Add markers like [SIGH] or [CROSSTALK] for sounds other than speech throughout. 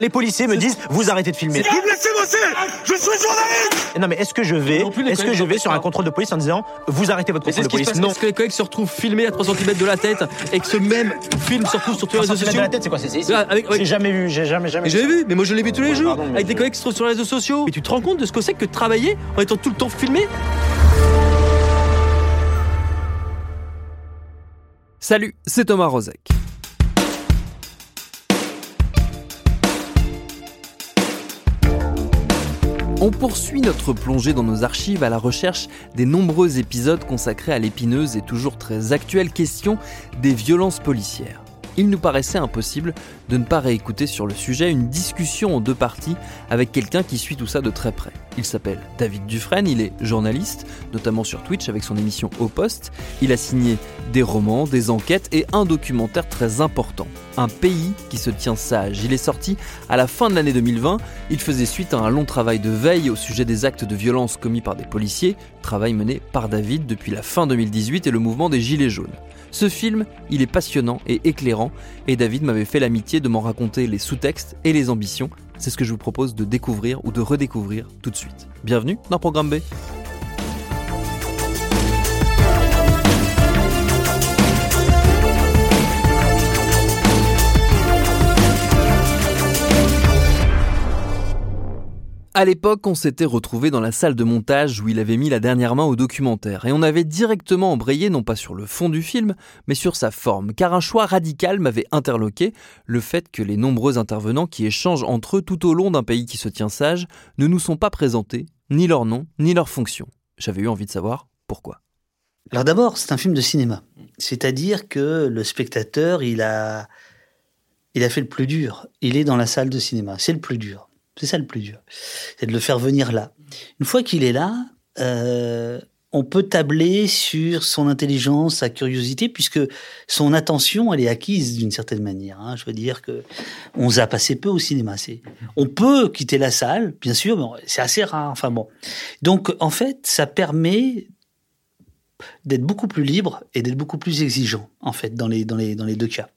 Les policiers me disent vous arrêtez de filmer. Vous me laissez bosser Je suis journaliste Non mais est-ce que je vais Non plus, les est-ce que collègues je vais sur un contrôle de police en disant vous arrêtez votre Mais c'est contrôle ce de qui se police passe. Est-ce que les collègues se retrouvent filmés à 3 cm de la tête et que ce même film se retrouve sur tous les réseaux de sociaux la tête, c'est quoi C'est ici Ah, avec- ouais. J'ai jamais vu, j'ai jamais jamais. Mais j'ai vu, mais moi je l'ai vu tous les jours, pardon, mais avec des je- collègues qui se retrouvent sur les réseaux sociaux. Mais tu te rends compte de ce que c'est que de travailler en étant tout le temps filmé? Salut, c'est Thomas Rozek. On poursuit notre plongée dans nos archives à la recherche des nombreux épisodes consacrés à l'épineuse et toujours très actuelle question des violences policières. Il nous paraissait impossible de ne pas réécouter sur le sujet une discussion en deux parties avec quelqu'un qui suit tout ça de très près. Il s'appelle David Dufresne, il est journaliste, notamment sur Twitch avec son émission Au Poste. Il a signé des romans, des enquêtes et un documentaire très important, Un pays qui se tient sage. Il est sorti à la fin de l'année 2020. Il faisait suite à un long travail de veille au sujet des actes de violence commis par des policiers, travail mené par David depuis la fin 2018 et le mouvement des Gilets jaunes. Ce film, il est passionnant et éclairant, et David m'avait fait l'amitié de m'en raconter les sous-textes et les ambitions. C'est ce que je vous propose de découvrir ou de redécouvrir tout de suite. Bienvenue dans Programme B. À l'époque, on s'était retrouvé dans la salle de montage où il avait mis la dernière main au documentaire, et on avait directement embrayé non pas sur le fond du film, mais sur sa forme, car un choix radical m'avait interloqué, le fait que les nombreux intervenants qui échangent entre eux tout au long d'un pays qui se tient sage ne nous sont pas présentés, ni leur nom, ni leur fonction. J'avais eu envie de savoir pourquoi. Alors d'abord, c'est un film de cinéma. C'est-à-dire que le spectateur, il a, il a fait le plus dur. Il est dans la salle de cinéma. C'est le plus dur. C'est ça le plus dur. C'est de le faire venir là. Une fois qu'il est là, euh, on peut tabler sur son intelligence, sa curiosité, puisque son attention, elle est acquise d'une certaine manière. hein. Je veux dire que on zappe assez peu au cinéma. On peut quitter la salle, bien sûr, mais c'est assez rare. Enfin bon. Donc en fait, ça permet d'être beaucoup plus libre et d'être beaucoup plus exigeant, en fait, dans les, dans les, dans les deux cas.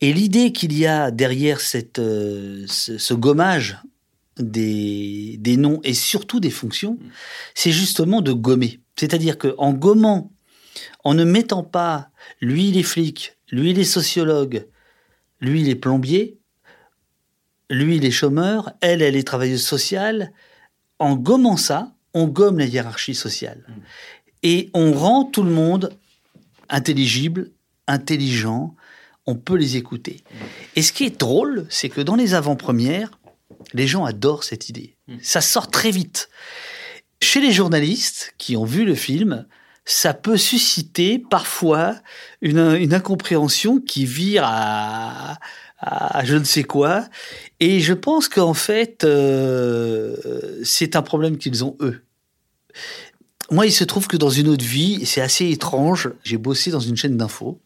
Et l'idée qu'il y a derrière cette, euh, ce, ce gommage des, des noms et surtout des fonctions, c'est justement de gommer. C'est-à-dire qu'en gommant, en ne mettant pas lui les flics, lui les sociologues, lui les plombiers, lui les chômeurs, elle, elle est travailleuse sociale, en gommant ça, on gomme la hiérarchie sociale. Et on rend tout le monde intelligible, intelligent, on peut les écouter. Et ce qui est drôle, c'est que dans les avant-premières, les gens adorent cette idée. Ça sort très vite. Chez les journalistes qui ont vu le film, ça peut susciter parfois une, une incompréhension qui vire à, à je ne sais quoi. Et je pense qu'en fait, euh, c'est un problème qu'ils ont eux. Moi, il se trouve que dans une autre vie, c'est assez étrange, j'ai bossé dans une chaîne d'infos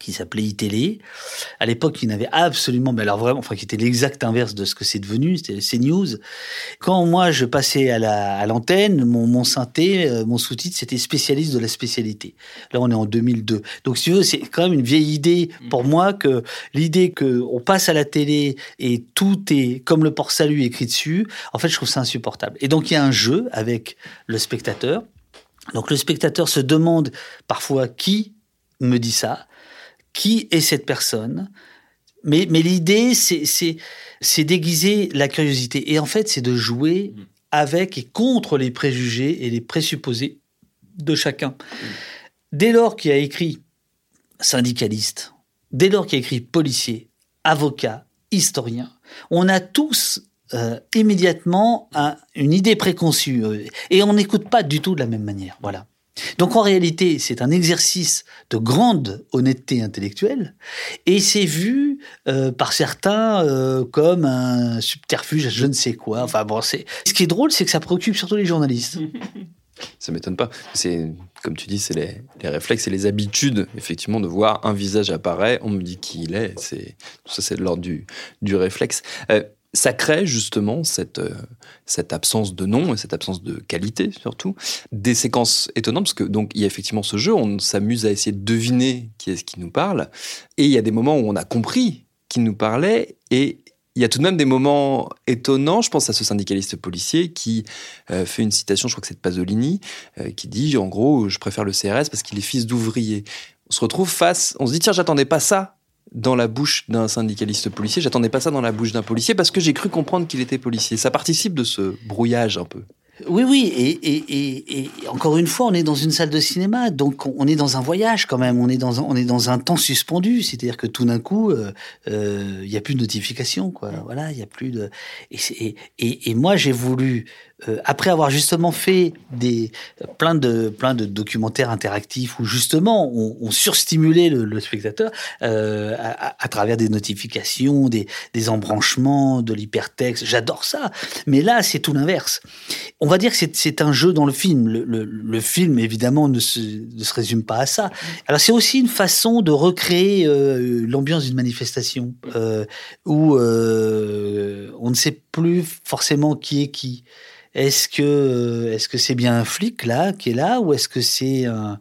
qui s'appelait iTélé. À l'époque, il n'avait absolument, mais alors vraiment, enfin, qui était l'exact inverse de ce que c'est devenu, c'était CNews. Quand moi, je passais à la, à l'antenne, mon, mon synthé, euh, mon sous-titre, c'était spécialiste de la spécialité. Là, on est en 2002. Donc, si tu veux, c'est quand même une vieille idée pour moi que l'idée que on passe à la télé et tout est comme le port-salut écrit dessus, en fait, je trouve ça insupportable. Et donc, il y a un jeu avec le spectateur. Donc, le spectateur se demande parfois qui me dit ça qui est cette personne. Mais, mais l'idée, c'est, c'est, c'est d'aiguiser la curiosité. Et en fait, c'est de jouer avec et contre les préjugés et les présupposés de chacun. Dès lors qu'il a écrit syndicaliste, dès lors qu'il a écrit policier, avocat, historien, on a tous euh, immédiatement un- une idée préconçue et on n'écoute pas du tout de la même manière. Voilà. Donc en réalité, c'est un exercice de grande honnêteté intellectuelle et c'est vu euh, par certains euh, comme un subterfuge, je ne sais quoi. Enfin bon, ce qui est drôle, c'est que ça préoccupe surtout les journalistes. [LAUGHS] Ça m'étonne pas. C'est comme tu dis, c'est les, réflexes et les habitudes, effectivement, de voir un visage apparaître, on me dit qui il est. C'est tout ça, c'est de l'ordre du, du réflexe. Euh, ça crée justement cette, euh, cette absence de nom et cette absence de qualité surtout des séquences étonnantes parce que donc il y a effectivement ce jeu, on s'amuse à essayer de deviner qui est-ce qui nous parle et il y a des moments où on a compris qui nous parlait et il y a tout de même des moments étonnants. Je pense à ce syndicaliste policier qui euh, fait une citation, je crois que c'est de Pasolini, euh, qui dit en gros, je préfère le CRS parce qu'il est fils d'ouvrier. On se retrouve face, on se dit tiens, j'attendais pas ça dans la bouche d'un syndicaliste policier, j'attendais pas ça dans la bouche d'un policier parce que j'ai cru comprendre qu'il était policier. Ça participe de ce brouillage un peu. Oui, oui, et, et, et, et encore une fois, on est dans une salle de cinéma, donc on est dans un voyage quand même, on est dans un, on est dans un temps suspendu, c'est-à-dire que tout d'un coup, il euh, n'y a plus de notification, quoi. Voilà, il y a plus de. Et moi, j'ai voulu, euh, après avoir justement fait des plein de plein de documentaires interactifs où justement on, on surstimulait le, spectateur euh, à, travers des notifications, des, des embranchements, de l'hypertexte. J'adore ça, mais là, c'est tout l'inverse. On va dire que c'est- un jeu dans le film. Le, le- film, évidemment, ne se, ne se résume pas à ça. Alors, c'est aussi une façon de recréer euh, l'ambiance d'une manifestation où on ne sait plus forcément qui est qui. Est-ce que est-ce que c'est bien un flic là qui est là ou est-ce que c'est un,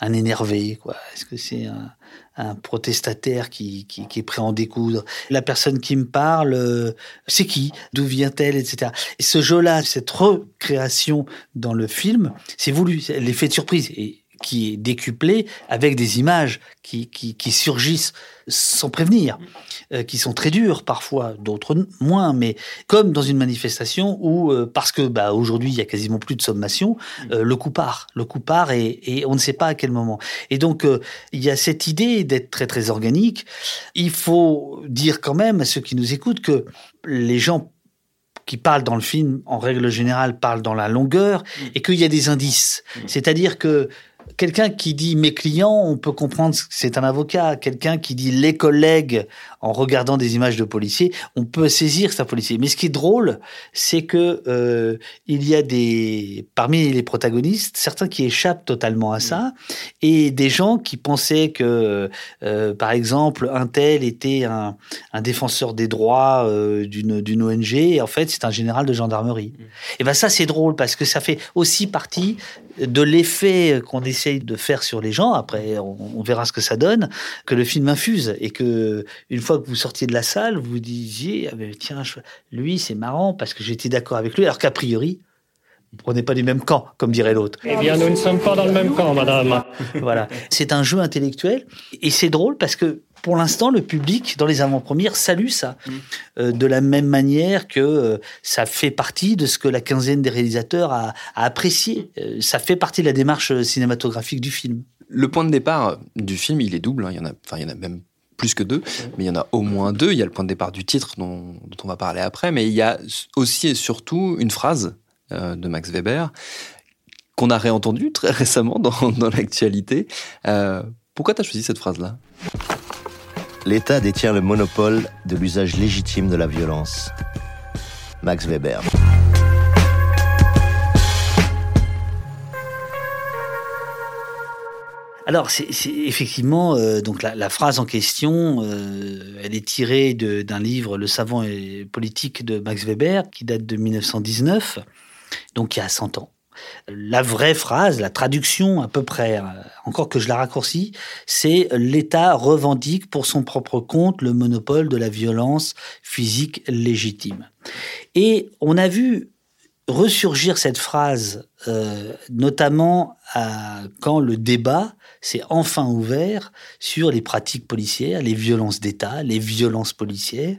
un énervé quoi? Est-ce que c'est un, un protestataire qui, qui, est prêt à en découdre? La personne qui me parle, euh, c'est qui? D'où vient-elle Etc. Et ce jeu-là, cette recréation dans le film, c'est voulu, l'effet de surprise. Et qui est décuplé avec des images qui, qui, qui surgissent sans prévenir, euh, qui sont très dures parfois, d'autres moins, mais comme dans une manifestation où, euh, parce que bah, aujourd'hui il y a quasiment plus de sommation, euh, le coup part, le coup part et, et on ne sait pas à quel moment. Et donc il y a cette idée d'être très très organique. Il faut dire quand même à ceux qui nous écoutent que les gens qui parlent dans le film, en règle générale, parlent dans la longueur et qu'il y a des indices. C'est-à-dire que quelqu'un qui dit mes clients, on peut comprendre que c'est un avocat. Quelqu'un qui dit les collègues en regardant des images de policiers, on peut saisir un policier. Mais ce qui est drôle, c'est que euh, il y a des parmi les protagonistes certains qui échappent totalement à ça et des gens qui pensaient que, euh, par exemple, un tel était un, un défenseur des droits euh, d'une d'une ONG et en fait c'est un général de gendarmerie. Et ben ça c'est drôle parce que ça fait aussi partie de l'effet qu'on essaye de faire sur les gens. Après, on, on verra ce que ça donne, que le film infuse et que une fois que vous sortiez de la salle, vous disiez ah ben, tiens, je- lui c'est marrant parce que j'étais d'accord avec lui, alors qu'a priori on n'est pas du même camp, comme dirait l'autre. Eh bien, nous ne sommes pas dans le même camp, madame. voilà. C'est un jeu intellectuel et c'est drôle parce que pour l'instant, le public, dans les avant-premières, salue ça. Euh, de la même manière que euh, ça fait partie de ce que la quinzaine des réalisateurs a, a apprécié. Euh, ça fait partie de la démarche cinématographique du film. Le point de départ du film, il est double. hein. Il y en a, enfin, il y en a même plus que deux, mais il y en a au moins deux. Il y a le point de départ du titre dont, dont on va parler après, mais il y a aussi et surtout une phrase euh, de Max Weber qu'on a réentendue très [LAUGHS] récemment dans, dans l'actualité. Euh, pourquoi tu as choisi cette phrase-là? L'État détient le monopole de l'usage légitime de la violence. Max Weber. Alors, c'est effectivement euh, donc la, phrase en question. euh, elle est tirée d'un livre, Le savant et politique de Max Weber, qui date de 1919, donc il y a 100 ans. La vraie phrase, la traduction à peu près, euh, encore que je la raccourcis, c'est l'État revendique pour son propre compte le monopole de la violence physique légitime. Et on a vu ressurgir cette phrase, euh, notamment quand le débat s'est enfin ouvert sur les pratiques policières, les violences d'État, les violences policières,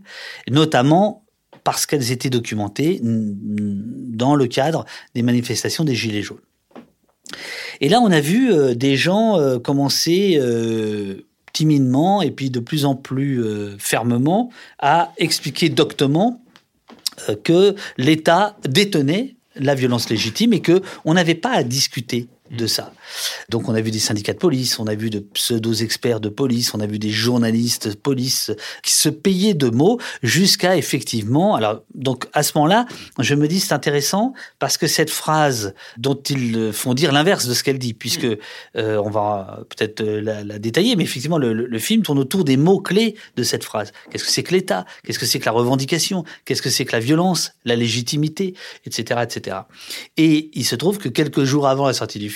notamment parce qu'elles étaient documentées dans le cadre des manifestations des Gilets jaunes. Et là, on a vu euh, des gens euh, commencer euh, timidement et puis de plus en plus fermement à expliquer doctement que l'État détenait la violence légitime et que on n'avait pas à discuter de ça. Donc on a vu des syndicats de police, on a vu de pseudo-experts de police, on a vu des journalistes de police qui se payaient de mots jusqu'à effectivement... Alors donc à ce moment-là, je me dis c'est intéressant parce que cette phrase dont ils font dire l'inverse de ce qu'elle dit, puisque euh, on va peut-être la, la détailler, mais effectivement le, le- le film tourne autour des mots-clés de cette phrase. Qu'est-ce que c'est que l'État? Qu'est-ce que c'est que la revendication? Qu'est-ce que c'est que la violence? La légitimité? Etc. etc. Et il se trouve que quelques jours avant la sortie du film,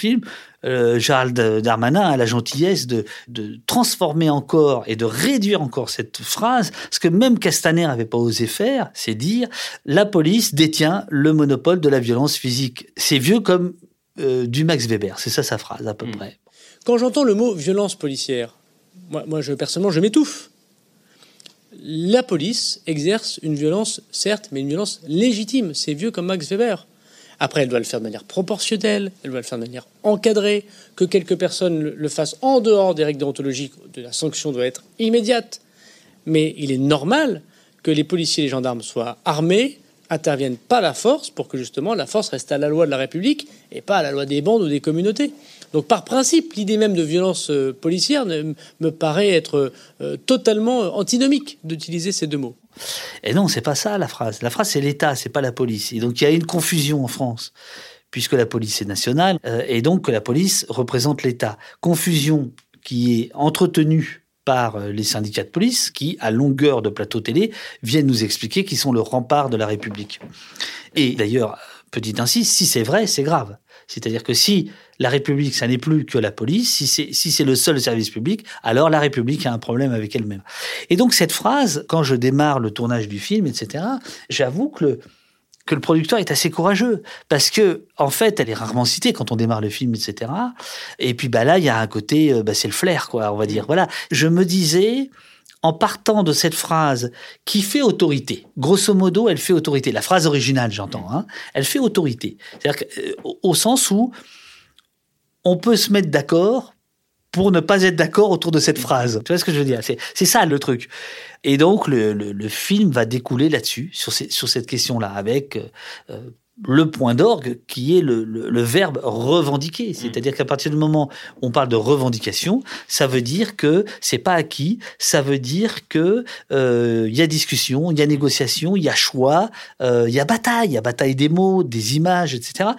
euh, Gérald Darmanin a la gentillesse de, de transformer encore et de réduire encore cette phrase, ce que même Castaner n'avait pas osé faire, c'est dire la police détient le monopole de la violence physique. C'est vieux comme euh, du Max Weber, c'est ça sa phrase à peu près. Quand j'entends le mot violence policière, moi, moi je, personnellement, je m'étouffe. La police exerce une violence, certes, mais une violence légitime. C'est vieux comme Max Weber. Après, elle doit le faire de manière proportionnelle, elle doit le faire de manière encadrée, que quelques personnes le- fassent en dehors des règles déontologiques, de la sanction doit être immédiate. Mais il est normal que les policiers et les gendarmes soient armés, interviennent pas la force pour que justement la force reste à la loi de la République et pas à la loi des bandes ou des communautés. Donc par principe, l'idée même de violence euh, policière me paraît être euh, totalement euh, antinomique d'utiliser ces deux mots. Et non, c'est pas ça la phrase. La phrase c'est l'État, c'est pas la police. Et donc il y a une confusion en France, puisque la police est nationale, euh, et donc que la police représente l'État. Confusion qui est entretenue par euh, les syndicats de police, qui, à longueur de plateau télé, viennent nous expliquer qu'ils sont le rempart de la République. Et d'ailleurs, petit ainsi, si c'est vrai, c'est grave. C'est-à-dire que si la République, ça n'est plus que la police, si c'est si le seul service public, alors la République a un problème avec elle-même. Et donc cette phrase, quand je démarre le tournage du film, etc., j'avoue que le, que le producteur est assez courageux parce que en fait elle est rarement citée quand on démarre le film etc et puis bah là il y a un côté euh, bah, c'est le flair quoi on va dire voilà je me disais en partant de cette phrase qui fait autorité, grosso modo, elle fait autorité. La phrase originale, j'entends, hein, elle fait autorité. C'est-à-dire euh, au- sens où on peut se mettre d'accord pour ne pas être d'accord autour de cette phrase. Tu vois ce que je veux dire? C'est ça le truc. Et donc le, film va découler là-dessus, sur, cette question-là, avec euh, le point d'orgue qui est le, le, le verbe revendiquer. C'est-à-dire qu'à partir du moment où on parle de revendication, ça veut dire que c'est pas acquis, ça veut dire que euh, il y a discussion, il y a négociation, il y a choix, euh, il y a bataille, il y a bataille des mots, des images, etc.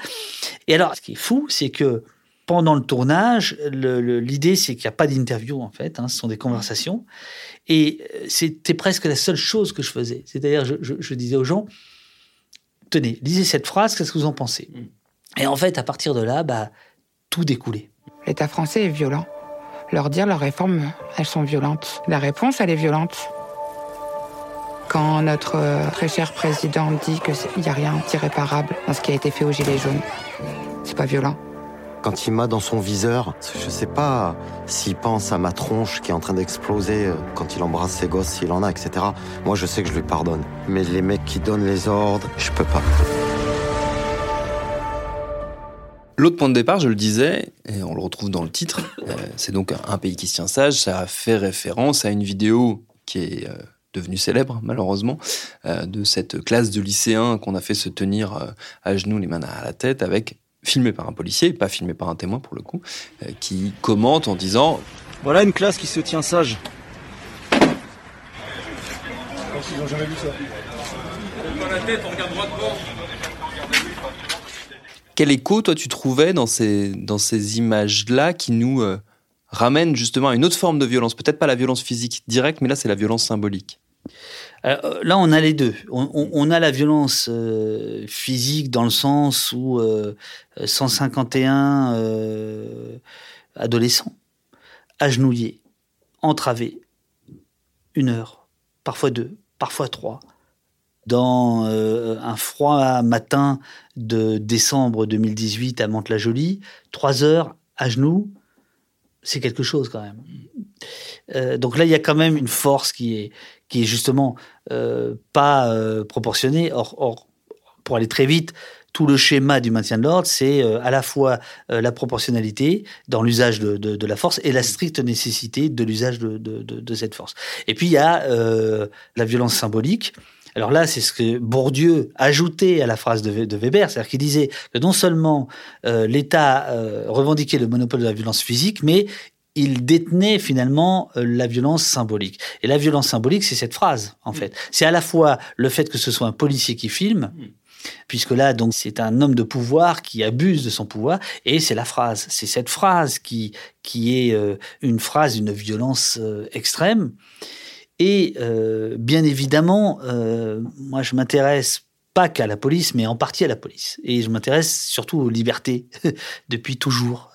Et alors, ce qui est fou, c'est que pendant le tournage, l'idée c'est qu'il n'y a pas d'interview en fait, hein, ce sont des conversations. Et euh, c'était presque la seule chose que je faisais. C'est-à-dire, je, je- je disais aux gens, tenez, lisez cette phrase, qu'est-ce que vous en pensez Et en fait, à partir de là, bah, tout découlait. L'État français est violent. Leur dire leurs réformes, elles sont violentes. La réponse, elle est violente. Quand notre euh, très cher président dit qu'il n'y a rien d'irréparable dans ce qui a été fait aux Gilets jaunes, c'est pas violent. Quand il m'a dans son viseur, je sais pas s'il pense à ma tronche qui est en train d'exploser euh, quand il embrasse ses gosses, s'il en a, etc. Moi, je sais que je lui pardonne. Mais les mecs qui donnent les ordres, je peux pas. L'autre point de départ, je le disais, et on le retrouve dans le titre, euh, c'est donc un pays qui se tient sage, ça fait référence à une vidéo qui est euh, devenue célèbre, malheureusement, de cette classe de lycéens qu'on a fait se tenir à genoux, les mains à la tête, avec filmé par un policier, pas filmé par un témoin pour le coup, euh, qui commente en disant Voilà une classe qui se tient sage. Jamais vu ça. On regarde droit. Quel écho, toi, tu trouvais dans ces, dans ces images-là qui nous euh, ramènent justement à une autre forme de violence? Peut-être pas la violence physique directe, mais là, c'est la violence symbolique. Euh, là, on a les deux. On, a la violence euh, physique dans le sens où euh, 151 euh, adolescents agenouillés, entravés, une heure, parfois deux, parfois trois, dans un froid matin de décembre 2018 à Mantes-la-Jolie, trois heures à genoux, c'est quelque chose quand même. Euh, donc là, il y a quand même une force qui est, qui est justement euh, pas euh, proportionnée. Or, pour aller très vite, tout le schéma du maintien de l'ordre, c'est à la fois la proportionnalité dans l'usage de, de, la force et la stricte nécessité de l'usage de, de, cette force. Et puis il y a la violence symbolique Alors là, c'est ce que Bourdieu ajoutait à la phrase de, Weber, c'est-à-dire qu'il disait que non seulement l'État revendiquait le monopole de la violence physique, mais il détenait finalement euh, la violence symbolique. Et la violence symbolique, c'est cette phrase, en fait. C'est à la fois le fait que ce soit un policier qui filme, puisque là, donc, c'est un homme de pouvoir qui abuse de son pouvoir, et c'est la phrase. C'est cette phrase qui, qui est euh, une phrase d'une violence euh, extrême. Et bien évidemment, moi, je m'intéresse pas qu'à la police, mais en partie à la police. Et je m'intéresse surtout aux libertés [LAUGHS] depuis toujours.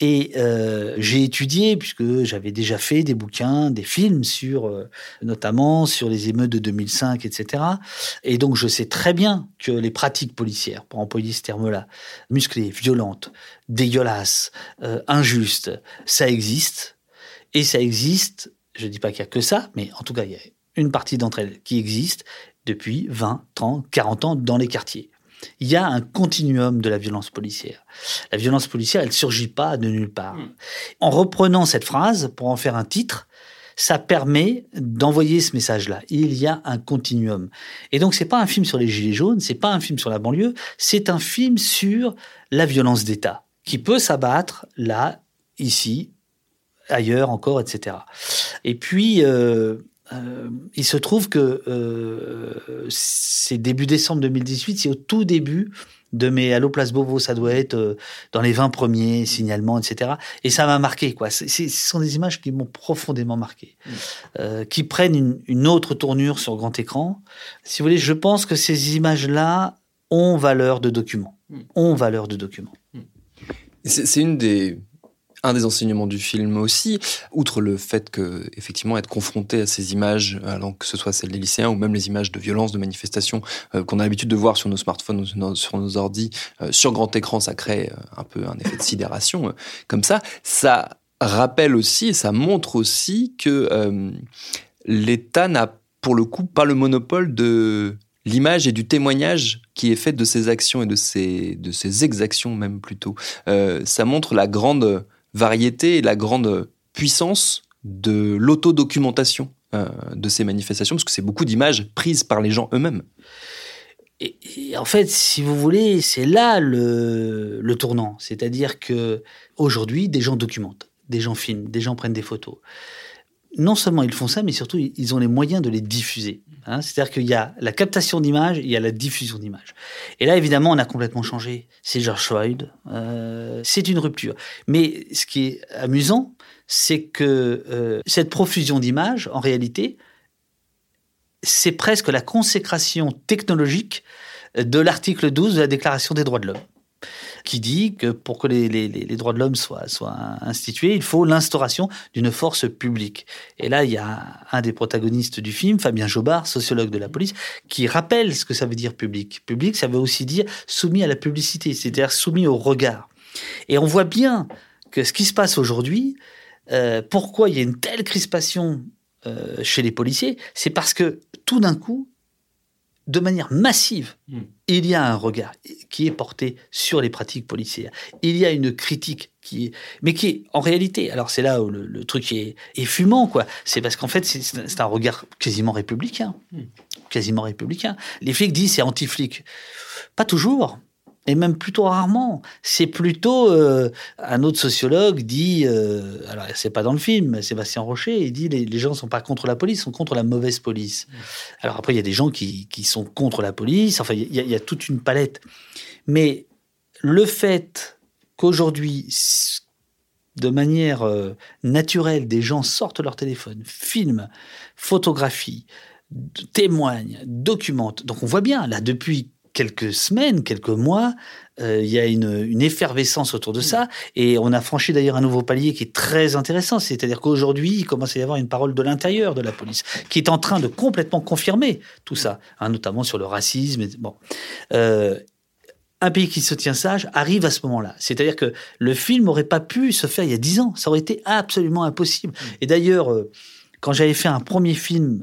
Et euh, j'ai étudié, puisque j'avais déjà fait des bouquins, des films sur, euh, notamment sur les émeutes de 2005, etc. Et donc je sais très bien que les pratiques policières, pour employer ce terme-là, musclées, violentes, dégueulasses, euh, injustes, ça existe. Et ça existe, je dis pas qu'il y a que ça, mais en tout cas, il y a une partie d'entre elles qui existe depuis 20, 30, 40 ans dans les quartiers. Il y a un continuum de la violence policière. La violence policière, elle ne surgit pas de nulle part. En reprenant cette phrase pour en faire un titre, ça permet d'envoyer ce message-là. Il y a un continuum. Et donc, c'est pas un film sur les gilets jaunes, c'est pas un film sur la banlieue, c'est un film sur la violence d'État qui peut s'abattre là, ici, ailleurs encore, etc. Et puis, euh, euh, il se trouve que euh, c'est début décembre 2018, c'est au tout début de mes Allo Place Beauvau, ça doit être euh, dans les 20 premiers signalements, etc. Et ça m'a marqué, quoi. Ce sont des images qui m'ont profondément marqué, euh, qui prennent une, une autre tournure sur grand écran. Si vous voulez, je pense que ces images-là ont valeur de document, ont valeur de document. C'est c'est une des un des enseignements du film aussi, outre le fait que effectivement être confronté à ces images, alors que ce soit celles des lycéens ou même les images de violence, de manifestations euh, qu'on a l'habitude de voir sur nos smartphones, ou sur nos- ordis, euh, sur grand écran, ça crée euh, un peu un effet de sidération comme ça. Ça rappelle aussi et ça montre aussi que l'État n'a pour le coup pas le monopole de l'image et du témoignage qui est fait de ses actions et de ses, de ses exactions même plutôt. Ça montre la grande variété et la grande puissance de l'autodocumentation euh, de ces manifestations, parce que c'est beaucoup d'images prises par les gens eux-mêmes. Et, en fait, si vous voulez, c'est là le, le tournant. C'est-à-dire que aujourd'hui, des gens documentent, des gens filment, des gens prennent des photos. Non seulement ils font ça, mais surtout ils ont les moyens de les diffuser. hein. C'est-à-dire qu'il y a la captation d'images, il y a la diffusion d'images. Et là, évidemment, on a complètement changé. C'est George Floyd. euh, c'est une rupture. Mais ce qui est amusant, c'est que euh, cette profusion d'images, en réalité, c'est presque la consécration technologique de l'article 12 de la Déclaration des droits de l'homme, qui dit que pour que les, les- les- les droits de l'homme soient, soient institués, il faut l'instauration d'une force publique. Et là, il y a un des protagonistes du film, Fabien Jobard, sociologue de la police, qui rappelle ce que ça veut dire public. Public, ça veut aussi dire soumis à la publicité, c'est-à-dire soumis au regard. Et on voit bien que ce qui se passe aujourd'hui, euh, pourquoi il y a une telle crispation euh, chez les policiers, c'est parce que tout d'un coup, de manière massive, il y a un regard qui est porté sur les pratiques policières. Il y a une critique qui est, mais qui est en réalité, alors c'est là où le, le truc est, est fumant, quoi. C'est parce qu'en fait, c'est- c'est un regard quasiment républicain, quasiment républicain. Les flics disent c'est anti-flic. Pas toujours. Et même plutôt rarement. C'est plutôt euh, un autre sociologue dit, euh, alors c'est pas dans le film, Sébastien Rocher, il dit les, les gens sont pas contre la police, ils sont contre la mauvaise police. Alors après il y a des gens qui, qui sont contre la police. Enfin il y, a- il y a toute une palette. Mais le fait qu'aujourd'hui de manière euh, naturelle, des gens sortent leur téléphone, filment, photographient, témoignent, documentent. Donc on voit bien, là, depuis quelques semaines, quelques mois, euh, il y a une, une effervescence autour de ça. Et on a franchi d'ailleurs un nouveau palier qui est très intéressant. C'est-à-dire qu'aujourd'hui, il commence à y avoir une parole de l'intérieur de la police qui est en train de complètement confirmer tout ça, hein, notamment sur le racisme. et- Bon. Euh, un pays qui se tient sage arrive à ce moment-là. C'est-à-dire que le film n'aurait pas pu se faire il y a dix ans. Ça aurait été absolument impossible. Et d'ailleurs, euh, quand j'avais fait un premier film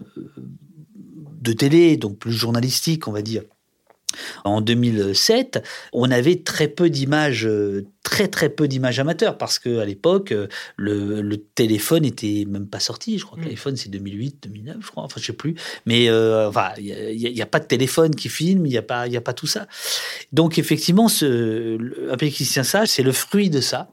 de télé, donc plus journalistique, on va dire, En 2007, on avait très peu d'images, euh, très très peu d'images amateurs, parce que à l'époque, euh, le, le, téléphone était même pas sorti. Je crois que le téléphone c'est 2008, 2009, je crois. Enfin, je sais plus. Mais euh, enfin, il n'y a, a, pas de téléphone qui filme, il n'y a pas, il a pas tout ça. Donc effectivement, ce un Sage, c'est le fruit de ça.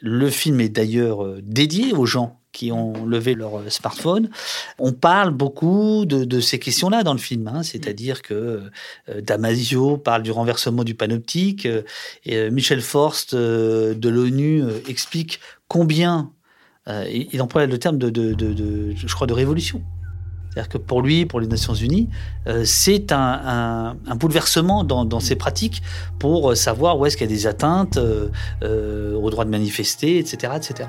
Le film est d'ailleurs dédié aux gens qui ont levé leur euh, smartphone. On parle beaucoup de, de ces questions-là dans le film, hein, c'est-à-dire que euh, Damasio parle du renversement du panoptique, euh, et Michel Forst de l'ONU explique combien, il emploie le terme de, de, de, je crois, de révolution. C'est-à-dire que pour lui, pour les Nations Unies, c'est un, un, un, bouleversement dans, dans, ses pratiques pour savoir où est-ce qu'il y a des atteintes euh, au droit de manifester, etc., etc.